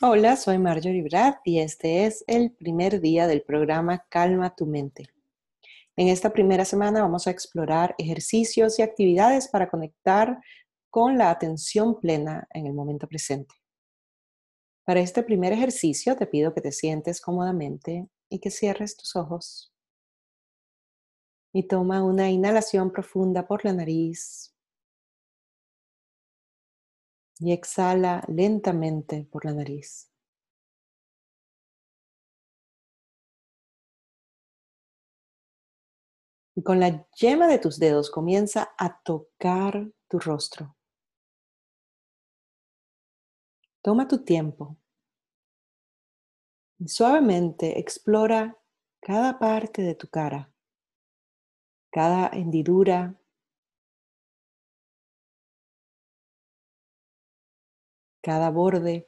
Hola, soy Marjorie Brad y este es el primer día del programa Calma tu mente. En esta primera semana vamos a explorar ejercicios y actividades para conectar con la atención plena en el momento presente. Para este primer ejercicio te pido que te sientes cómodamente y que cierres tus ojos. Y toma una inhalación profunda por la nariz y exhala lentamente por la nariz. Y con la yema de tus dedos comienza a tocar tu rostro. Toma tu tiempo y suavemente explora cada parte de tu cara, cada hendidura, cada borde.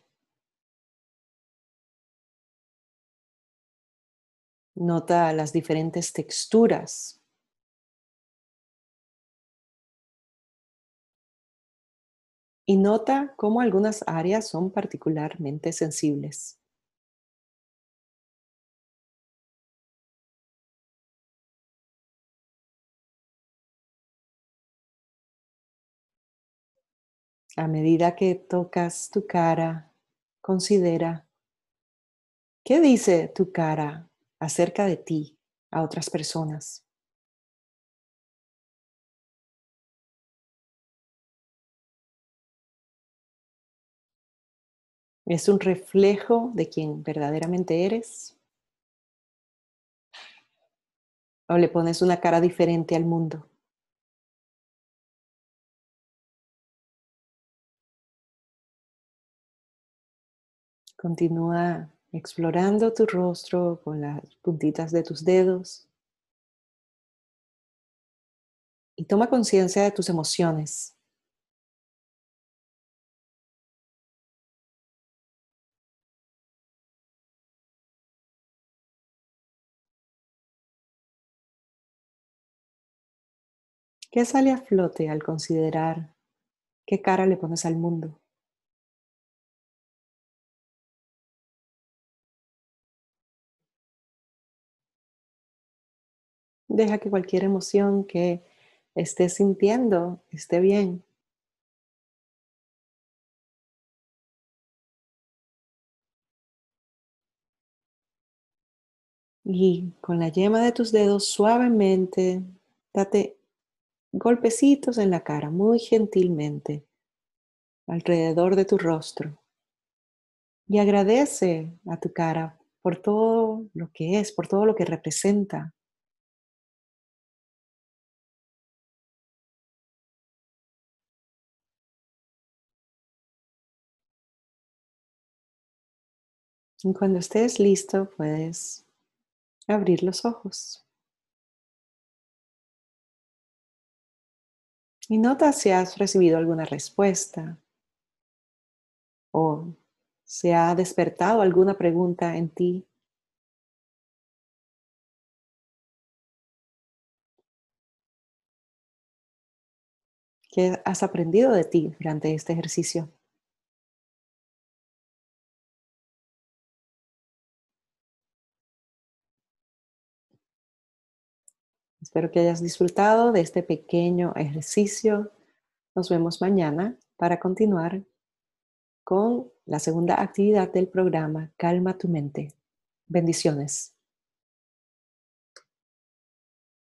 Nota las diferentes texturas. Y nota cómo algunas áreas son particularmente sensibles. A medida que tocas tu cara, considera qué dice tu cara acerca de ti a otras personas. ¿Es un reflejo de quien verdaderamente eres? ¿O le pones una cara diferente al mundo? Continúa explorando tu rostro con las puntitas de tus dedos. Y toma conciencia de tus emociones. ¿Qué sale a flote al considerar qué cara le pones al mundo? Deja que cualquier emoción que estés sintiendo esté bien. Y con la yema de tus dedos suavemente, date golpecitos en la cara, muy gentilmente, alrededor de tu rostro. Y agradece a tu cara por todo lo que es, por todo lo que representa. Y cuando estés listo, puedes abrir los ojos. Y nota si has recibido alguna respuesta o se ha despertado alguna pregunta en ti. ¿Qué has aprendido de ti durante este ejercicio? Espero que hayas disfrutado de este pequeño ejercicio. Nos vemos mañana para continuar con la segunda actividad del programa Calma tu mente. Bendiciones.